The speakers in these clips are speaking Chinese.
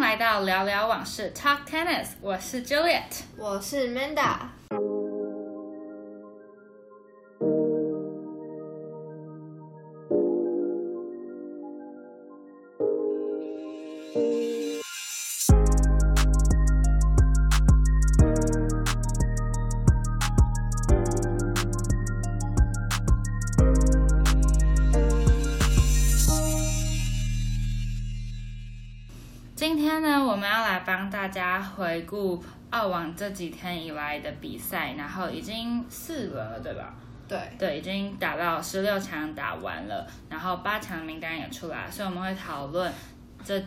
来到聊聊往事 Talk Tennis，我是 Juliet。我是 Manda。顾澳网这几天以来的比赛，然后已经四轮了，对吧？对，对，已经打到十六强打完了，然后八强名单也出来，所以我们会讨论这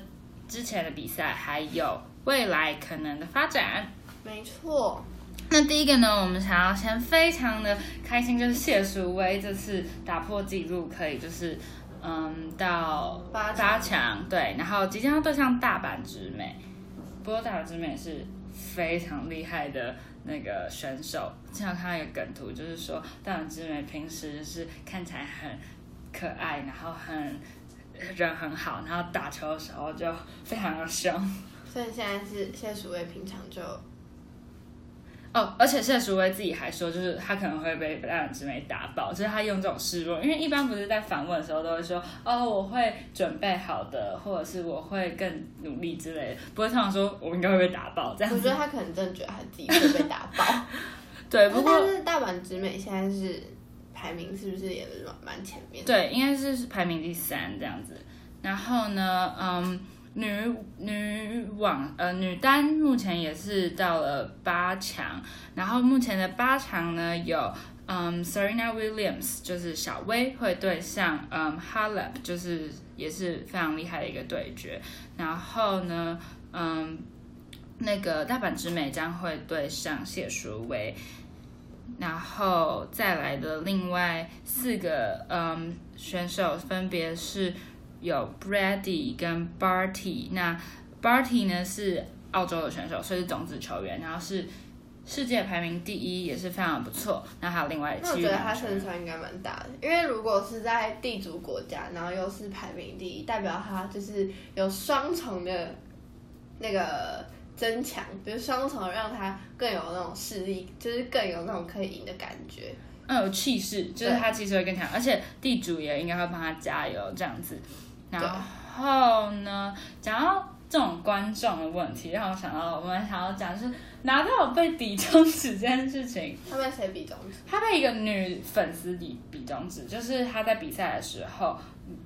之前的比赛，还有未来可能的发展。没错。那第一个呢，我们想要先非常的开心，就是谢淑薇这次打破纪录，可以就是嗯到八强八强，对，然后即将要对上大阪直美，不过大阪直美是非常厉害的那个选手。经常看到一个梗图，就是说大阪直美平时是看起来很可爱，然后很人很好，然后打球的时候就非常的凶。所以现在是谢淑薇，平常就哦，而且谢淑薇自己还说，就是她可能会被大阪直美打爆，就是她用这种示弱，因为一般不是在访问的时候都会说，哦，我会准备好的，或者是我会更努力之类的，不会通常说我应该会被打爆这样我觉得。他可能真的觉得他自己会被打爆。对，不过但是大阪直美现在是排名是不是也是蛮蛮前面？，对，应该是排名第三这样子。然后呢，嗯，女女网呃女单目前也是到了八强，然后目前的八强呢有嗯 Serena Williams 就是小威会对上嗯 Halep 就是也是非常厉害的一个对决，然后呢嗯那个大阪直美将会对上谢淑薇。然后再来的另外四个嗯选手分别是有 Brady 跟 Barty，那 Barty 呢是澳洲的选手，所以是种子球员，然后是世界排名第一，也是非常不错。那还有另外那我觉得他胜算应该蛮大的，因为如果是在地主国家，然后又是排名第一，代表他就是有双重的那个增强，比如双重让他更有那种势力，就是更有那种可以赢的感觉。嗯，有气势，就是他气势会更强，而且地主也应该会帮他加油这样子。然后呢，讲到这种观众的问题，让我想到我们想要讲就是拿到被比中指这件事情。他被谁比中指？他被一个女粉丝比比中指，就是他在比赛的时候，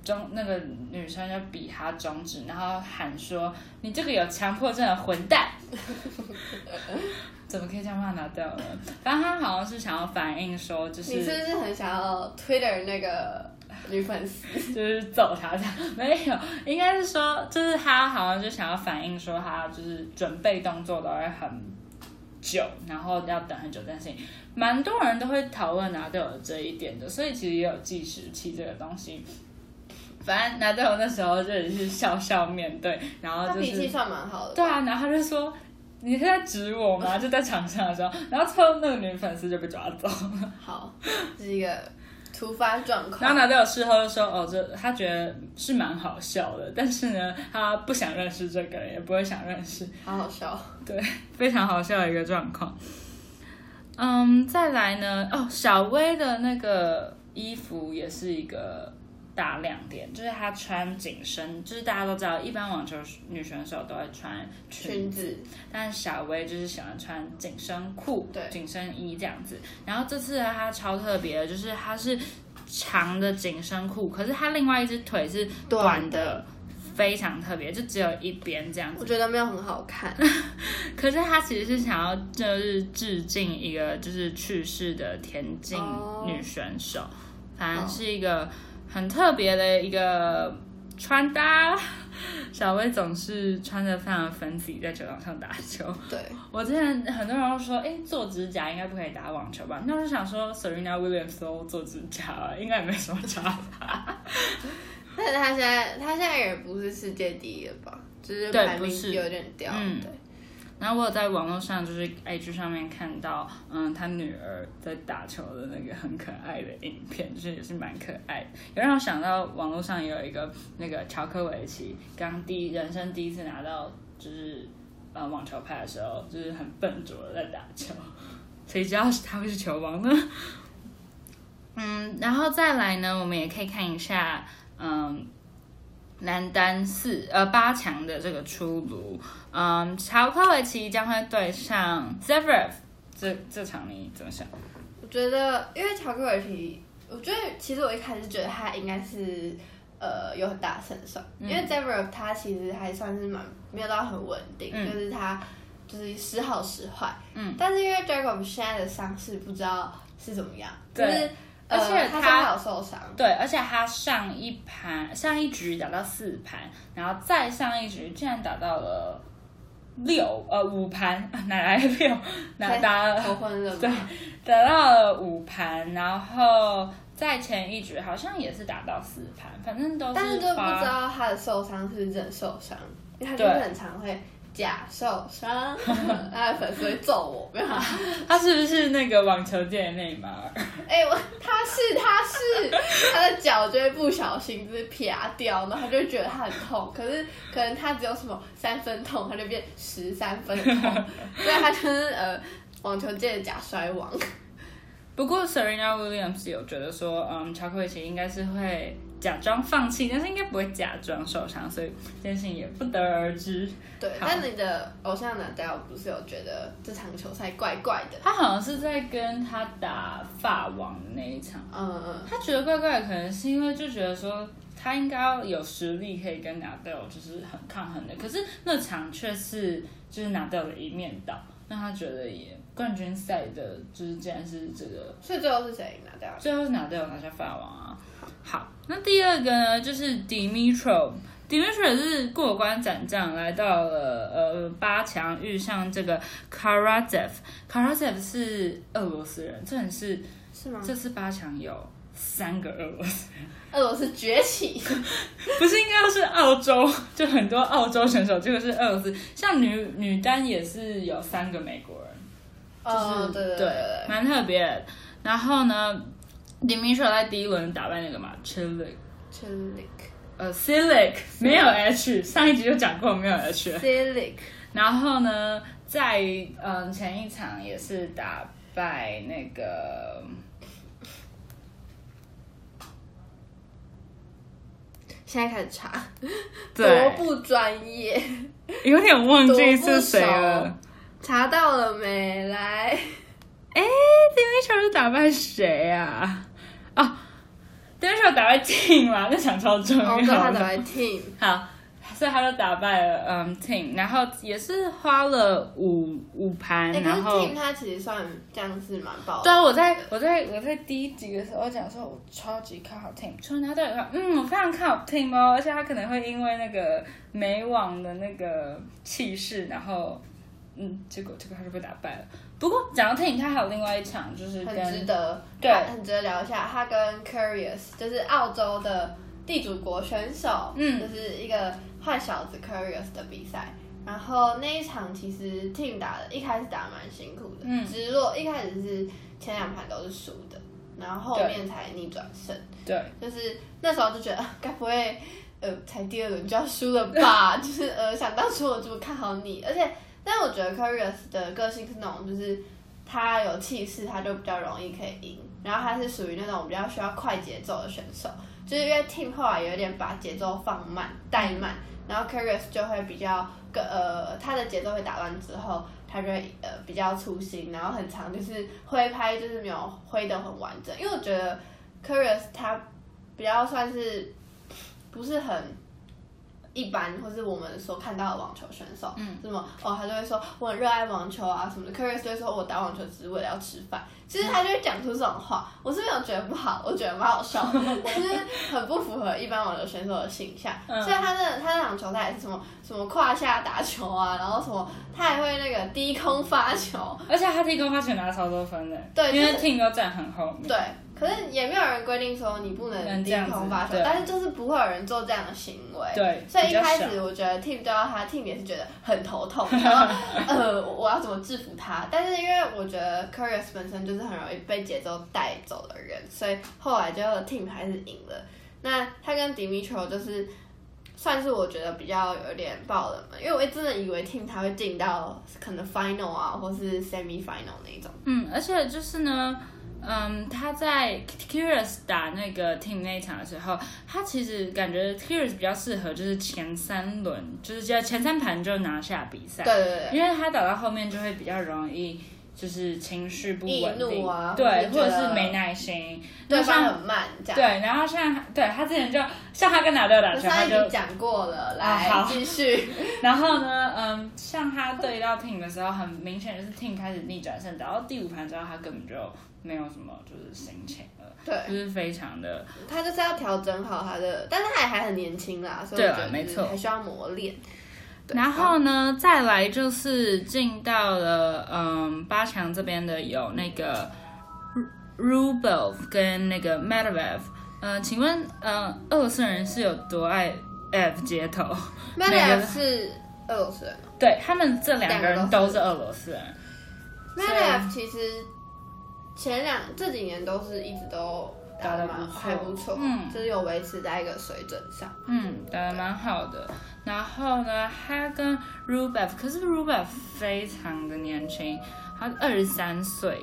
中那个女生就比他中指，然后喊说：“你这个有强迫症的混蛋！” 怎么可以这样骂拿掉呢？反正他好像是想要反映说，就你是不是很想要 Twitter 那个女粉丝？就是揍他这样，没有，应该是说，就是他好像就想要反映说，他就是准备动作都会很久，然后要等很久这件事情，蛮多人都会讨论拿队友的这一点的，所以其实也有计时器这个东西。反正拿队友那时候就也是笑笑面对，然后就是脾气算蛮好的。对啊，然后他就说。你是在指我吗？就在场上的时候，然后最后那个女粉丝就被抓走了。好，这是一个突发状然后况。拿队友事后就说，哦，这他觉得是蛮好笑的，但是呢，他不想认识这个人，也不会想认识，好好笑。对，非常好笑的一个状况。嗯，再来呢，哦，小薇的那个衣服也是一个大亮点，就是她穿紧身，就是大家都知道，一般网球女选手都会穿裙裙子，但是小薇就是喜欢穿紧身裤、对紧身衣这样子。然后这次呢，她超特别的，就是她是长的紧身裤，可是她另外一只腿是短短的的，非常特别，就只有一边这样子。我觉得没有很好看。可是她其实是想要就是致敬一个就是去世的田径哦女选手，反正是一个很特别的一个穿搭。小薇总是穿着非常 fancy 在球场上打球。对，我之前很多人都说，哎，做指甲应该不可以打网球吧？那我就想说，Serena Williams 都做指甲了，应该也没什么差吧？但是他现在他现在也不是世界第一了吧？就是排名是有点掉。嗯对，然后我有在网络上就是 IG 上面看到，嗯，他女儿在打球的那个很可爱的影片，就是也是蛮可爱的，也让我想到网络上有一个那个乔科维奇刚第一人生第一次拿到就是呃网球拍的时候，就是很笨拙的在打球，谁知道他会是球王呢？嗯，然后再来呢，我们也可以看一下，嗯，男单四呃八强的这个出炉，嗯，乔科维奇将会对上 Zverev，这这场你怎么想？我觉得，因为乔科维奇，我觉得其实我一开始觉得他应该是呃有很大胜算，因为 Zverev 他其实还算是蛮没有到很稳定，嗯。就是他就是时好时坏，嗯，但是因为 Jacob 现在的伤势不知道是怎么样，就是呃而且他他刚好受伤，对，而且他上一盘上一局打到四盘，然后再上一局竟然打到了六呃五盘，哪来的六？哪才打了头昏了？嘛，对打到了五盘，然后在前一局好像也是打到四盘，反正都但是就不知道他的受伤是不是真的受伤，因为他就是很常会假受伤，他的粉丝会揍我，没有啊？他是不是那个网球界的内马尔？哎、我他是他是他的脚就会不小心就是撇掉，然后他就会觉得他很痛，可是可能他只有什么三分痛，他就变十三分痛，所以他就是呃网球界的假摔王。不过 Serena Williams 有觉得说，嗯，乔克维奇应该是会假装放弃，但是应该不会假装受伤，所以这件事情也不得而知。对，好但你的偶像男戴尔不是有觉得这场球赛怪怪的？他好像是在跟他打法王的那一场，嗯嗯，他觉得怪怪的，可能是因为就觉得说他应该要有实力可以跟纳豆就是很抗衡的，可是那场却是就是纳豆的一面倒，那他觉得也冠军赛的就是竟然是这个所以最后是谁拿戴尔？最后是拿掉拿下法王啊。好，那第二个呢，就是 Dimitro。Dimitro 是过关斩将，来到了呃八强，遇上这个 Karatsev。Karatsev 是俄罗斯人，这很是是吗？这次八强有三个俄罗斯人，俄罗斯崛起，不是应该是澳洲，就很多澳洲选手，结果是俄罗斯。像女女单也是有三个美国人，就是、哦，对对对对，蛮特别。然后呢，Dimitro 在第一轮打败那个嘛 Chilik，Chilik 呃 Silic 没有 H，上一集就讲过没有 H。Silic，然后呢，在嗯前一场也是打败那个现在开始查，多，不专业，有点忘记是谁了。查到了没？来，哎，Dimitro 是打败谁啊？哦，Dimitro 打败 Team 嘛，那想超重要哦，对，他的。打败 Team，好，所以他就打败了嗯 Team，然后也是花了五五盘，然后 Team 他其实算这样子蛮爆对啊，我在我在我在第一集的时候讲说，我超级看好 Team，除了他队友，嗯，我非常看好 Team 哦，而且他可能会因为那个美网的那个气势，然后嗯，结果这个还是被打败了。不过讲到 Team，他还有另外一场就是很值得，对很值得聊一下。他跟 Curious 就是澳洲的地主国选手，嗯就是一个坏小子 Curious 的比赛。然后那一场其实 Team 打的，一开始打得蛮辛苦的，嗯直落一开始是前两盘都是输的，然后后面才逆转胜。对就是那时候就觉得，啊该不会呃才第二轮就要输了吧？就是呃想当初我这么看好你，而且但我觉得 Curious 的个性是那种就是他有气势，他就比较容易可以赢，然后他是属于那种比较需要快节奏的选手，就是因为 Team 后来有点把节奏放慢怠慢，然后 Curious 就会比较个呃他的节奏会打乱之后。他就会呃比较粗心，然后很长就是挥拍就是没有挥得很完整，因为我觉得 Curious 他比较算是不是很一般，或是我们所看到的网球选手，嗯，什么哦，他就会说我很热爱网球啊什么的。Curious 就会说我打网球只是为了要吃饭，其实他就会讲出这种话，我是没有觉得不好，我觉得蛮好笑的，但是很不符合一般网球选手的形象。嗯所以他那他那场球赛也是什么什么胯下打球啊，然后什么他还会那个低空发球，而且他低空发球拿超多分的，因为对就是 Team 都站很后面。对，可是也没有人规定说你不能低空发球，但是就是不会有人做这样的行为。对所以一开始我觉得 Team 对到他，Team 也是觉得很头痛，然后呃我要怎么制服他？但是因为我觉得 Curious 本身就是很容易被节奏带走的人，所以后来就 Team 还是赢了。那他跟 Dimitro 就是算是我觉得比较有点爆冷门，因为我真的以为 Team 他会进到可能 Final 啊，或是 Semi Final 那一种。嗯，而且就是呢，嗯，他在 Curious 打那个 Team 那一场的时候，他其实感觉 Curious 比较适合就是前三轮，就是叫前三盘就拿下比赛，对对对。因为他打到后面就会比较容易。就是情绪不稳定，啊对，或者是没耐心，对方很慢，这样。对，然后像对他之前就像他跟拿掉打球，他就一集讲过了，来、继续。然后呢，嗯，像他对到 Team 的时候，很明显就是 Team 开始逆转胜，然后第五盘之后，他根本就没有什么就是心情了，对，就是非常的他就是要调整好他的，但是他也还很年轻啦，所以我对啊觉得就没错还需要磨练。对然后呢，再来就是进到了嗯八强这边的有那个 Rublev 跟那个 Medvedev，嗯，请问嗯俄罗斯人是有多爱 F 街头？m e d 哪 v 个是俄罗斯人对他们这两个人都是俄罗斯人，m e d v 其实前两这几年都是一直都打得得蛮还不错，嗯就是有维持在一个水准上。嗯，打得蛮好的。然后呢，他跟 Rublev，可是 Rublev 非常的年轻，他二十三岁，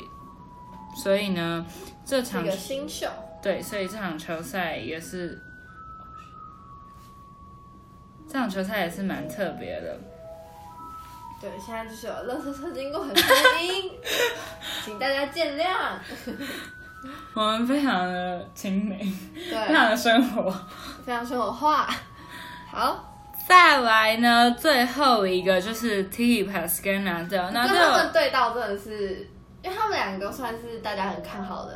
所以呢，这场新秀，对，所以这场球赛也是，这场球赛也是蛮特别的。对，现在就是有乐色车经过很声音，请大家见谅。我们非常的亲民，非对，常的生活。非常生活化。好，再来呢，最后一个就是 T Pass 跟 Nadal，跟他们对到真的是，因为他们两个都算是大家很看好的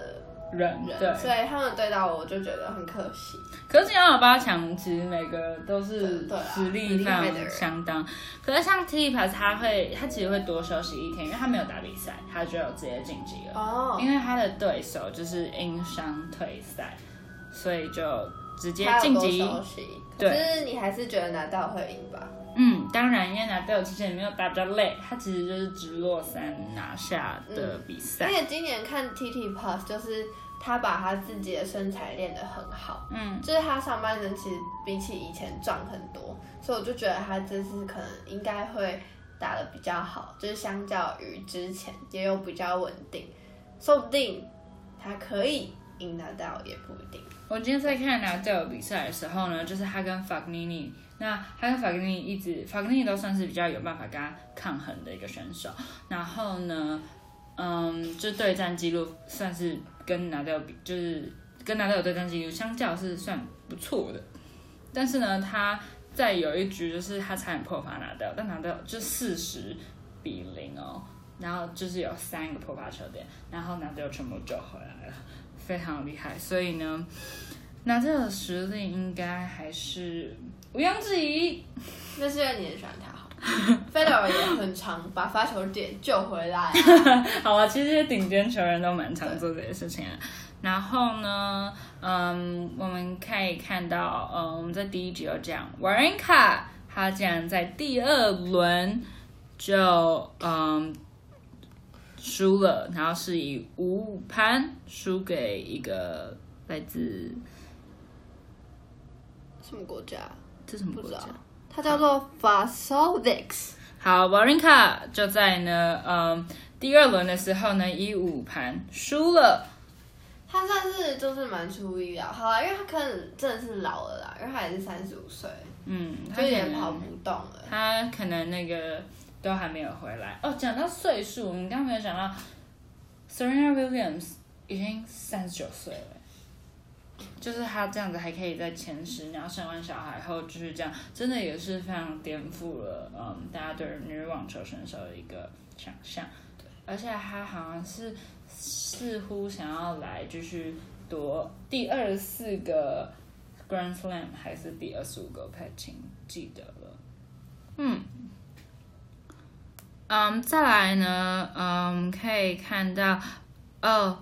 人人，对，所以他们对到我就觉得很可惜。可是进到八强，其实每个都是实力非常相当。可是像 T Pass，他会他其实会多休息一天，因为他没有打比赛，他就有直接晋级了。哦，因为他的对手就是因伤退赛，所以就直接晋级。休息，可对是你还是觉得拿到会赢吧？嗯，当然，因为拿豆其实也没有打比较累，他其实就是直落三拿下的比赛而赛。且今年看 T T Plus，就是他把他自己的身材练得很好，嗯，就是他上半身其实比起以前壮很多，所以我就觉得他这次可能应该会打得比较好，就是相较于之前也有比较稳定，说不定他可以赢拿到，也不一定。我今天在看拿豆比赛的时候呢，就是他跟法格尼尼，那他跟法格尼尼一直，法格尼尼都算是比较有办法跟他抗衡的一个选手。然后呢，嗯，就对战记录算是跟拿豆比，就是跟拿豆有对战记录相较是算不错的。但是呢，他在有一局就是他差点破发拿掉，但拿到就四十比零哦，然后就是有三个破发球点，然后拿掉全部救回来了，非常厉害。所以呢，那这的实力应该还是毋庸置疑。那是因为你很喜欢他好。费德尔也很常把发球点救回来、啊，好啊，其实顶尖球员都蛮常做这些事情的。然后呢，嗯，我们可以看到，嗯，我们在第一集有讲，瓦伦卡他竟然在第二轮就嗯输了，然后是以五盘输给一个来自什么国家？这什么国家？。它叫做 Vasovics。好，瓦伦卡就在呢，嗯，第二轮的时候呢，以五盘输了。他算是就是蛮出意料，好啦，因为他可能真的是老了啦，因为他也是三十五岁，嗯，他就可能也跑不动了。他可能那个都还没有回来哦。讲到岁数，你刚刚没有讲到，Serena Williams 已经三十九岁了，就是她这样子还可以在前十，然后生完小孩后继续这样，真的也是非常颠覆了嗯大家对女网球选手的一个想象。对，而且她好像是似乎想要来继续夺第二十四个 Grand Slam 还是第二十五个，不太清记得了。嗯，嗯，再来呢，嗯，可以看到哦，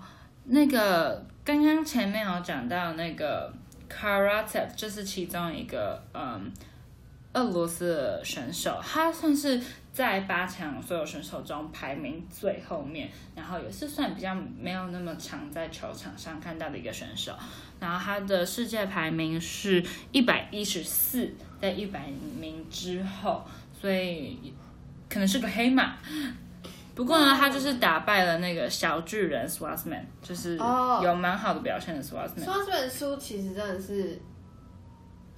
那个刚刚前面有讲到那个 Karatev，就是其中一个嗯俄罗斯的选手，他算是在八强所有选手中排名最后面，然后也是算比较没有那么常在球场上看到的一个选手。然后他的世界排名是一百一十四，在一百名之后，所以可能是个黑马。不过呢，他就是打败了那个小巨人 Swassman，就是哦有蛮好的表现的这本书其实真的是，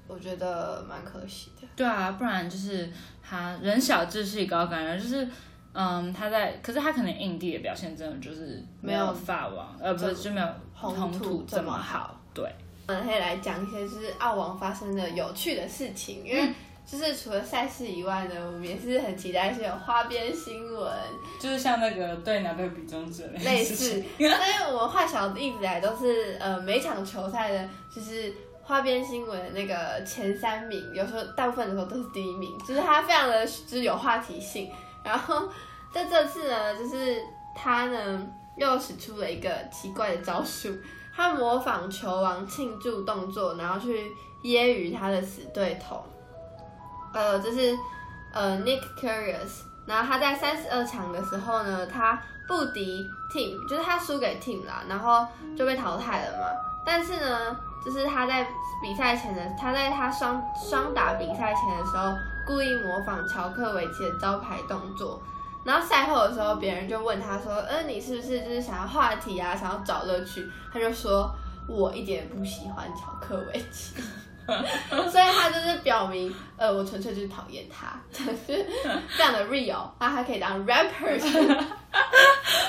我觉得蛮可惜的。对啊，不然就是他人小志气高，感觉就是。嗯，他在，可是他可能印地的表现真的就是没有法王，呃，不是就没有红红土土这么好好。对，我们可以来讲一些就是澳王发生的有趣的事情，因为就是除了赛事以外呢，我们也是很期待是有花边新闻就是像那个对拿对比中指那类似，因为 我们坏小子一直以来都是呃每场球赛的，就是花边新闻那个前三名，有时候大部分的时候都是第一名，就是它非常的就是有话题性。然后在这次呢，就是他呢又使出了一个奇怪的招数，他模仿球王庆祝动作，然后去揶揄他的死对头。呃，就是呃 Nick Curious，然后他在三十二强的时候呢，他不敌 Team，就是他输给 Team 啦，然后就被淘汰了嘛。但是呢，就是他在比赛前的，他在他双双打比赛前的时候，故意模仿乔克维奇的招牌动作。然后赛后的时候，别人就问他说：“嗯、你是不是就是想要话题啊，想要找乐趣？”他就说：“我一点不喜欢乔克维奇。” 所以他就是表明，呃，我纯粹就是讨厌他，就是这样的 real，他还可以当 rapper，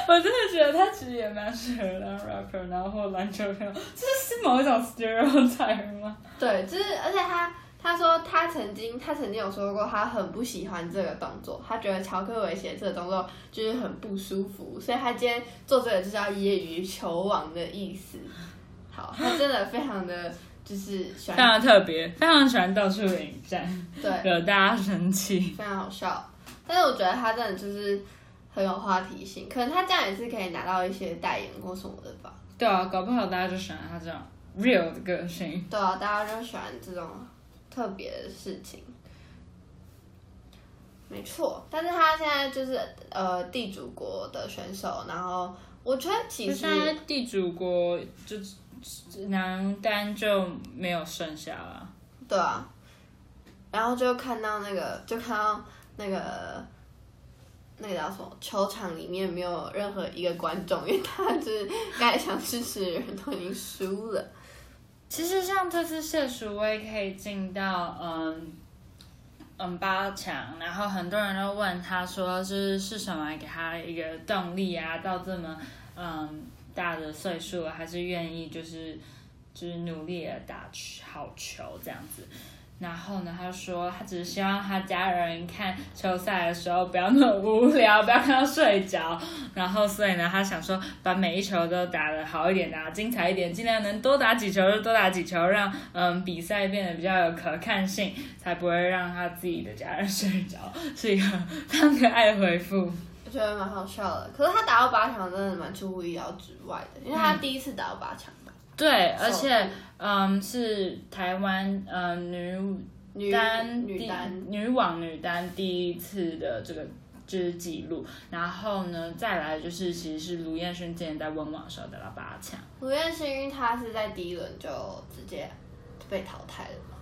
我真的觉得他其实也蛮适合当 rapper，然后或篮球选手，这是某一种 stereotype 吗？对，就是而且他他说他曾经他曾经有说过，他很不喜欢这个动作，他觉得乔克维奇的这个动作就是很不舒服，所以他今天做这个就是要揶揄球王的意思。好，他真的非常的就是喜非欢，常特别，非常喜欢到处引战，对，惹大家生气。非常好笑。但是我觉得他真的就是很有话题性，可能他这样也是可以拿到一些代言或什么的吧。对啊，搞不好大家就喜欢他这样 real 的个性。对啊，大家就喜欢这种特别的事情。没错，但是他现在就是呃地主国的选手，然后我觉得其实地主国就男单就没有剩下了。对啊，然后就看到那个，就看到那个那个叫什么球场里面没有任何一个观众，因为他就是该想支持的人都已经输了。其实像这次谢淑薇可以进到嗯嗯八强，然后很多人都问他说是是什么给他一个动力啊，到这么嗯大的岁数了，还是愿意就是就是努力的打好球这样子。然后呢，他说他只是希望他家人看球赛的时候不要那么无聊，不要看到睡着。然后所以呢，他想说把每一球都打得好一点，打得精彩一点，尽量能多打几球就多打几球，让嗯比赛变得比较有可看性，才不会让他自己的家人 睡着。是一个非常可爱的回复。我觉得蛮好笑的，可是他打到八强真的蛮出乎意料之外的，因为他第一次打到八强吧，对，而且嗯是台湾嗯女女单女单女网女单第一次的这个就是记录，然后呢再来就是其实是卢彦勋之前在温网的时候打到八强，卢彦勋他是在第一轮就直接被淘汰了嘛，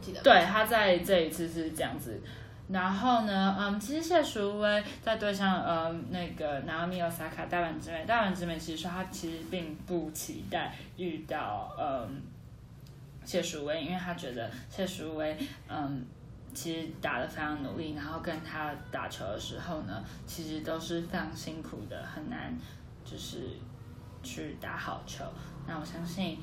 记得吗？对，他在这一次是这样子。然后呢，嗯，其实谢淑薇在对上呃那个 Naomi Osaka 大阪直美，大阪直美其实说她其实并不期待遇到嗯谢淑薇，因为她觉得谢淑薇嗯其实打得非常努力，然后跟她打球的时候呢，其实都是非常辛苦的，很难就是去打好球。那我相信，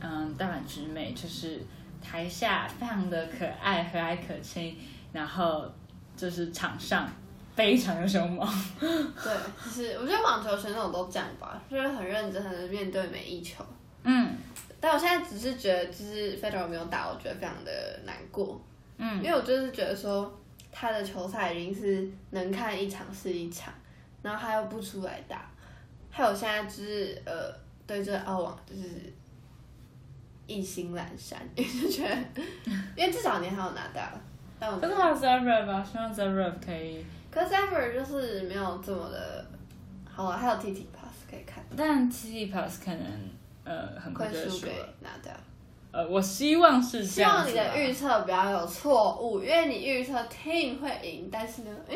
嗯，大阪直美就是台下非常的可爱、和蔼可亲，然后就是场上非常的凶猛。对，就是我觉得网球选手都这样吧，就是很认真、很认真面对每一球。嗯。但我现在只是觉得，就是 Federer 没有打，我觉得非常的难过，嗯。因为我就是觉得说他的球赛已经是能看一场是一场，然后他又不出来打，还有现在就是呃对这澳网就是一心阑珊，因为就觉得，因为至少你还有拿到，但我可是还有 Zverev 吧，希望 Zverev 可以，可是 Ever 就是没有这么的，好了，还有 TT Pass 可以看，但 T T Plus 可能呃很快会输给就会输了。拿掉。呃，我希望是这希望你的预测不要有错误，因为你预测 Team 会赢，但是呢，哎、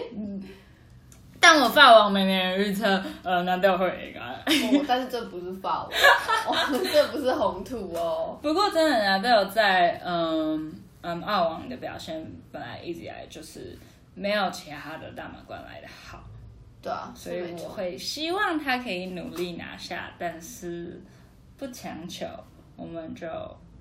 但我法王每年预测呃拿掉会赢啊。哦但是这不是法王，哦，这不是红土哦。不过真的拿掉在嗯嗯澳网的表现本来一直以来就是没有其他的大满贯来的好，对啊，所以我。会希望他可以努力拿下，但是不强求，我们就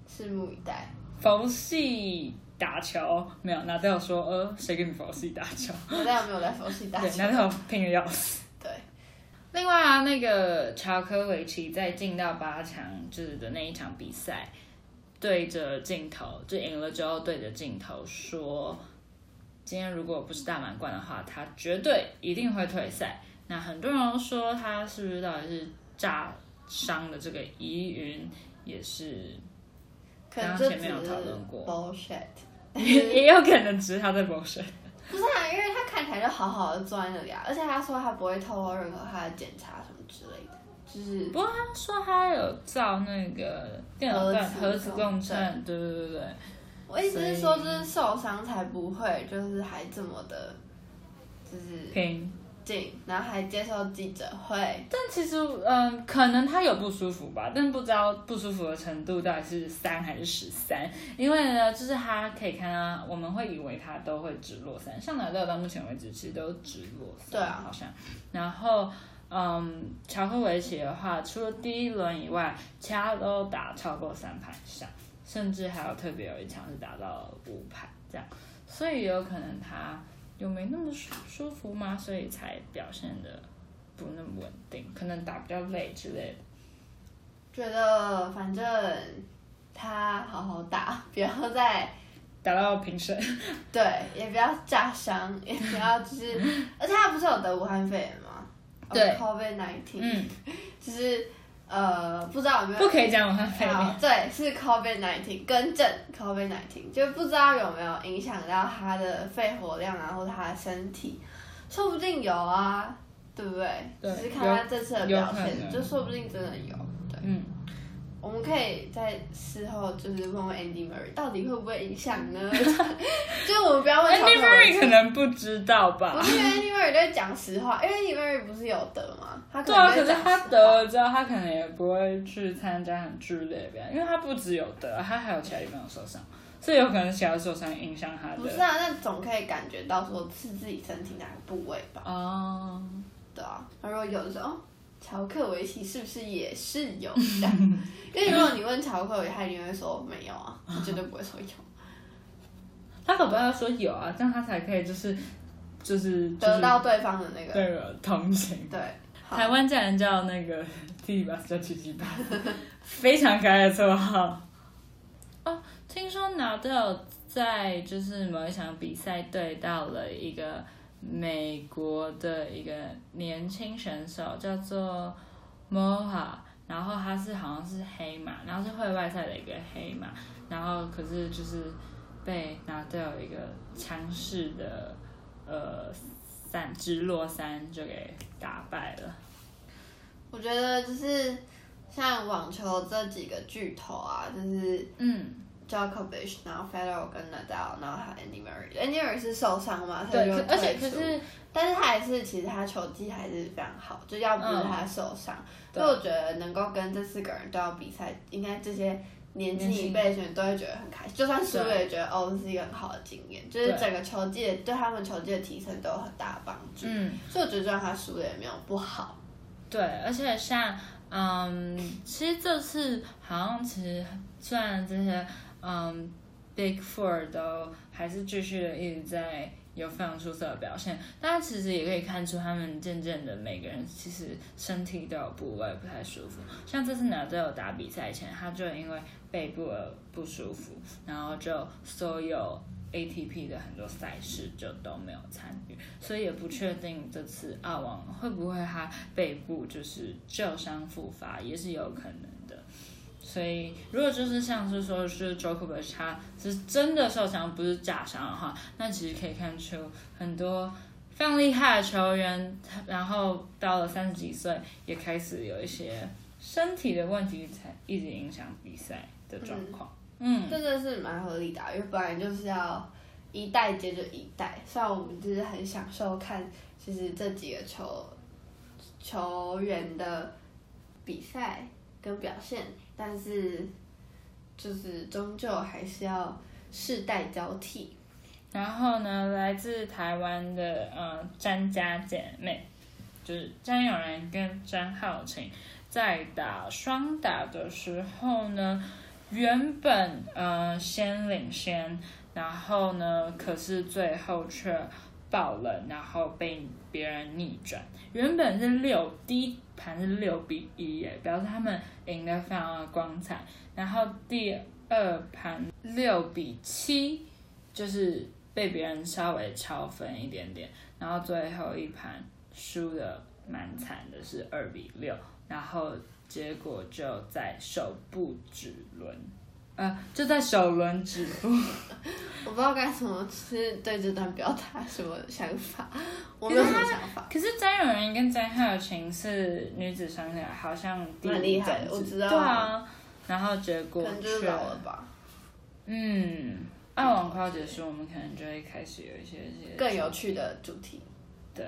拭目以待。佛系打球。没有拿掉说呃谁跟你佛系打球？我但有没有在佛系打对，球？拿掉拼的要死。对，另外啊，那个乔科维奇在进到八强就是的那一场比赛，对着镜头就赢了之后，对着镜头说，今天如果不是大满贯的话，他绝对一定会退赛。那很多人都说他是不是到底是炸伤的这个疑云，也是刚前面有讨论过 bullshit。也有可能只是他在 bullshit。不是啊，因为他看起来就好好的坐在那里啊，而且他说他不会透露任何他的检查什么之类的，就是不过他说他有照那个电脑断核磁共共振，对对对对。我意思是说，就是受伤才不会，就是还这么的，就是拼。近，然后还接受记者会，但其实，嗯，可能他有不舒服吧，但不知道不舒服的程度到底是三还是十三。因为呢，就是他可以看到，我们会以为他都会直落三，上来到到目前为止其实都直落三，对啊好像。然后，嗯，乔科维奇的话，除了第一轮以外，其他都打超过三盘以上，甚至还有特别有一场是打到五盘这样，所以有可能他。有没那么舒舒服吗？所以才表现的不那么稳定，可能打比较累之类的。觉得反正他好好打，不要再打到平审，对，也不要炸伤，也不要就是，而且他不是有得武汉肺炎吗？对，COVID nineteen，嗯，就是呃，不知道有没有不可以讲武汉肺对，是 COVID nineteen，更正 COVID nineteen，就不知道有没有影响到他的肺活量啊，或者他的身体，说不定有啊，对不对？对只是看他这次的表现，就说不定真的有。对，嗯，我们可以在事后就是问问 Andy Murray 到底会不会影响呢？就我们不要问 Andy Murray 可能不知道吧不？是 Andy Murray 在讲实话，因为 Andy Murray 不是有得吗？他对啊，可是讲他得了之后，他可能也不会去参加很剧烈的表演，因为他不只有得，他还有其他地方有受伤，所以有可能其他受伤影响他的。不是啊，那总可以感觉到说是自己身体哪个部位吧？哦，对啊，他说有的时候，哦乔克维奇是不是也是有这样？因为如果你问乔克维奇，他一定会说没有啊，他绝对不会说有。他可不要说有啊，这样他才可以就是就是就是得到对方的那个，那个同情。对，台湾竟然叫那个 T 巴叫七七八，非常可爱的绰号。哦，听说拿到在就是某一场比赛对到了一个美国的一个年轻选手，叫做 Moha，然后他是好像是黑马，然后是会外赛的一个黑马，然后可是就是被拿掉一个强势的呃三直落三就给打败了。我觉得就是像网球这几个巨头啊，就是嗯，Djokovic，然后 Federer 跟 Nadal，然后还有 Andy Murray。Andy Murray 是受伤嘛，他对，就而且可是但是他还是其实他球技还是非常好，就要不是他受伤，所以我觉得能够跟这四个人都要比赛，应该这些年轻一辈的选手都会觉得很开心，就算输了也觉得哦，这是一个很好的经验，就是整个球技的对他们球技的提升都有很大的帮助。嗯，所以我觉得就算他输了也没有不好。对，而且像嗯，其实这次好像其实虽然这些嗯 Big Four 都还是继续的一直在有非常出色的表现，但其实也可以看出他们渐渐的每个人其实身体都有部位不太舒服。像这次拿队友打比赛前，他就因为背部的不舒服，然后就所有 ATP 的很多赛事就都没有参与，所以也不确定这次澳网会不会他背部就是旧伤复发，也是有可能。所以如果就是像是说是 Djokovic 他是真的受伤，不是假伤的话，那其实可以看出很多非常厉害的球员，然后到了三十几岁也开始有一些身体的问题，才一直影响比赛的状况。嗯，这个是蛮合理的啊，因为本来就是要一代接着一代，虽然我们就是很享受看，其实这几个球球员的比赛跟表现，但是就是终究还是要世代交替。然后呢，来自台湾的呃詹家姐妹，就是詹永然跟詹浩晴，在打双打的时候呢。原本呃先领先，然后呢，可是最后却爆冷，然后被别人逆转。原本是六第一盘是六比一耶，表示他们赢得非常的光彩。然后第二盘六比七，就是被别人稍微超分一点点。然后最后一盘输的蛮惨的，是二比六。然后。结果就在手部指轮，呃，就在首轮止步。我不知道该怎么去对这段表达什么想法，我没有什么想法。可是张永仁跟詹鹤晴是女子双打，好像蛮厉害，我知道。对啊，然后结果就好了吧？嗯，爱网快要结束，我们可能就会开始有一些一些更有趣的主题。对，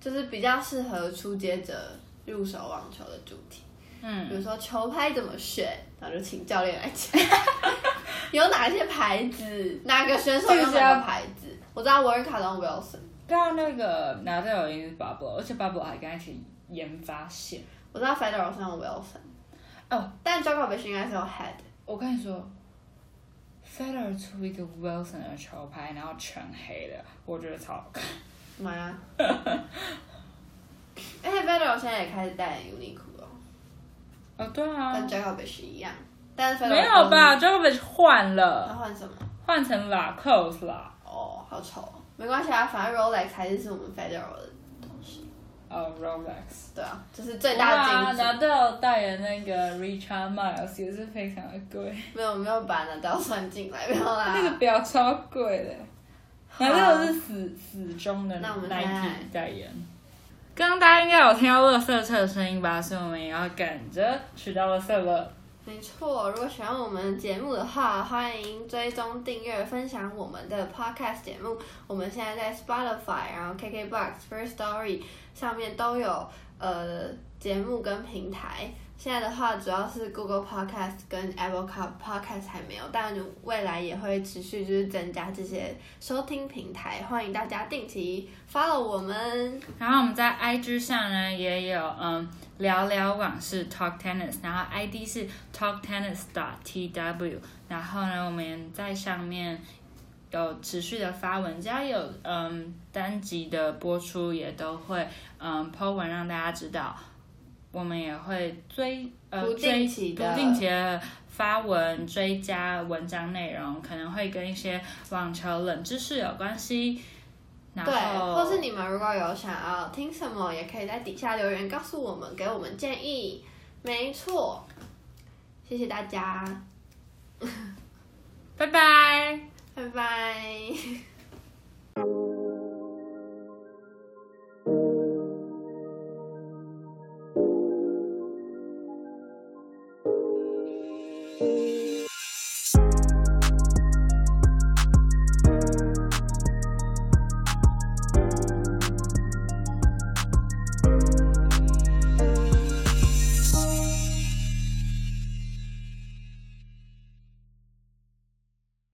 就是比较适合初阶者入手网球的主题。嗯，比如说球拍怎么选，然后就请教练来讲。有哪些牌子？哪个选手用哪个牌子？我知道沃尔卡跟 Wilson。刚刚那个拿队友赢是 Bubble，而且 Bubble 还跟他一起研发线。我知道 Federer 是用 Wilson。哦，但 Djokovic 应该是用 Head。我跟你说，Federer 出一个 Wilson 的球拍，然后全黑的，我觉得超好看。妈呀！而且 Federer 现在也开始戴 Uniqlo。哦，对啊，跟 Djokovic 一样，但是没有吧？Djokovic 换了，他换什么？换成 Lacoste 啦。哦，好丑，没关系啊，反正 Rolex 还是是我们 Federal 的东西。哦，Rolex。对啊，就是最大的金子。拿到代言那个 Richard Miles 也是非常的贵。没有没有把拿到算进来，没有啦。那个表超贵的，拿到是死死忠的 Nike 代言。刚刚大家应该有听到乐色车的声音吧？所以我们也要赶着去到乐色了。没错，如果喜欢我们节目的话，欢迎追踪、订阅、分享我们的 Podcast 节目。我们现在在 Spotify、然后 KKBox、First Story 上面都有呃节目跟平台。现在的话，主要是 Google Podcast 跟 Apple Podcast 还没有，但未来也会持续就是增加这些收听平台，欢迎大家定期 follow 我们。然后我们在 IG 上呢也有嗯聊聊往事 Talk Tennis，然后 ID 是 Talk Tennis dot tw，然后呢我们在上面有持续的发文，只要有嗯单集的播出也都会嗯 po 文让大家知道。我们也会追呃追不定期的发文追加文章内容，可能会跟一些网球冷知识有关系。对，或是你们如果有想要听什么，也可以在底下留言告诉我们，给我们建议。没错，谢谢大家，拜拜，拜拜。